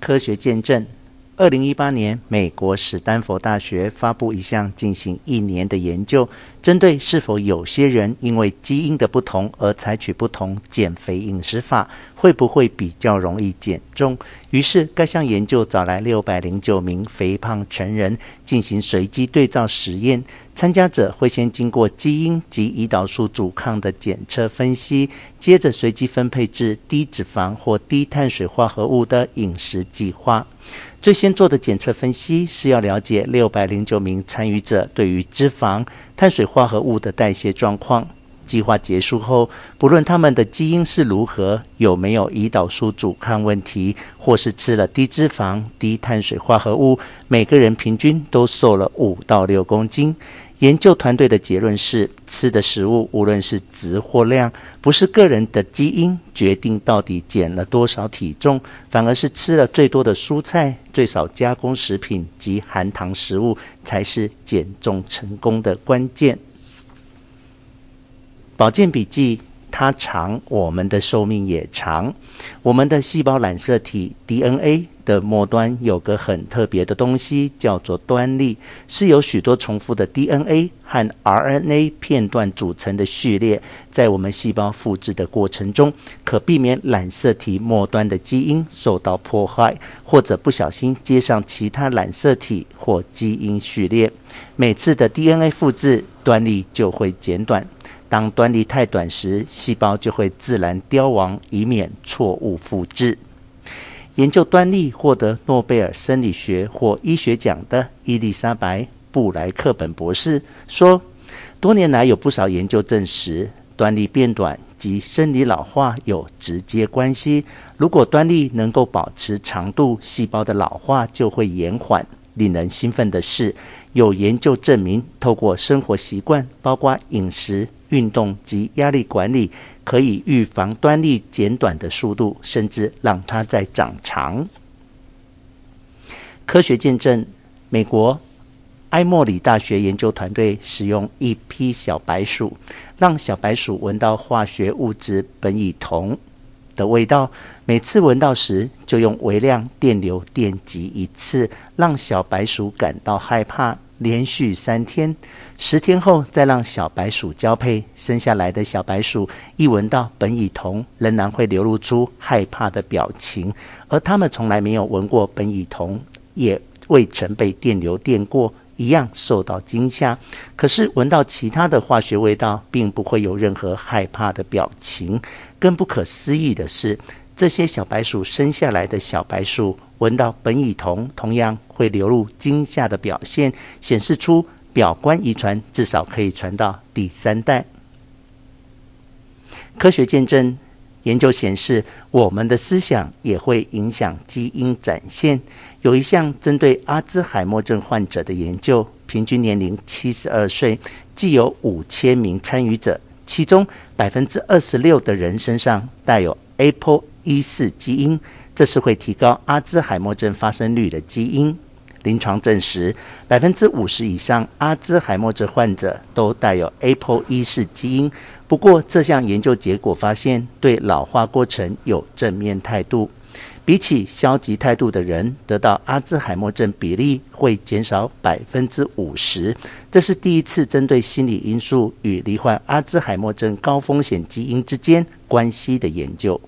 科学见证。二零一八年，美国史丹佛大学发布一项进行一年的研究，针对是否有些人因为基因的不同而采取不同减肥饮食法，会不会比较容易减重。于是，该项研究找来六百零九名肥胖成人进行随机对照实验，参加者会先经过基因及胰岛素阻抗的检测分析，接着随机分配至低脂肪或低碳水化合物的饮食计划。最先做的检测分析是要了解六百零九名参与者对于脂肪、碳水化合物的代谢状况。计划结束后，不论他们的基因是如何，有没有胰岛素阻抗问题，或是吃了低脂肪、低碳水化合物，每个人平均都瘦了五到六公斤。研究团队的结论是：吃的食物无论是质或量，不是个人的基因决定到底减了多少体重，反而是吃了最多的蔬菜、最少加工食品及含糖食物才是减重成功的关键。保健笔记。它长，我们的寿命也长。我们的细胞染色体 DNA 的末端有个很特别的东西，叫做端粒，是由许多重复的 DNA 和 RNA 片段组成的序列。在我们细胞复制的过程中，可避免染色体末端的基因受到破坏，或者不小心接上其他染色体或基因序列。每次的 DNA 复制，端粒就会减短。当端粒太短时，细胞就会自然凋亡，以免错误复制。研究端粒获得诺贝尔生理学或医学奖的伊丽莎白·布莱克本博士说：“多年来，有不少研究证实，端粒变短及生理老化有直接关系。如果端粒能够保持长度，细胞的老化就会延缓。令人兴奋的是，有研究证明，透过生活习惯，包括饮食。”运动及压力管理可以预防端粒减短的速度，甚至让它再长长。科学见证，美国埃默里大学研究团队使用一批小白鼠，让小白鼠闻到化学物质苯乙酮的味道，每次闻到时就用微量电流电击一次，让小白鼠感到害怕。连续三天，十天后再让小白鼠交配，生下来的小白鼠一闻到苯乙酮，仍然会流露出害怕的表情，而它们从来没有闻过苯乙酮，也未曾被电流电过，一样受到惊吓。可是闻到其他的化学味道，并不会有任何害怕的表情。更不可思议的是，这些小白鼠生下来的小白鼠。闻到苯乙酮，同样会流露惊吓的表现，显示出表观遗传至少可以传到第三代。科学见证，研究显示，我们的思想也会影响基因展现。有一项针对阿兹海默症患者的研究，平均年龄七十二岁，既有五千名参与者，其中百分之二十六的人身上带有 APOE4 基因。这是会提高阿兹海默症发生率的基因。临床证实，百分之五十以上阿兹海默症患者都带有 APOE4 基因。不过，这项研究结果发现，对老化过程有正面态度。比起消极态度的人，得到阿兹海默症比例会减少百分之五十。这是第一次针对心理因素与罹患阿兹海默症高风险基因之间关系的研究。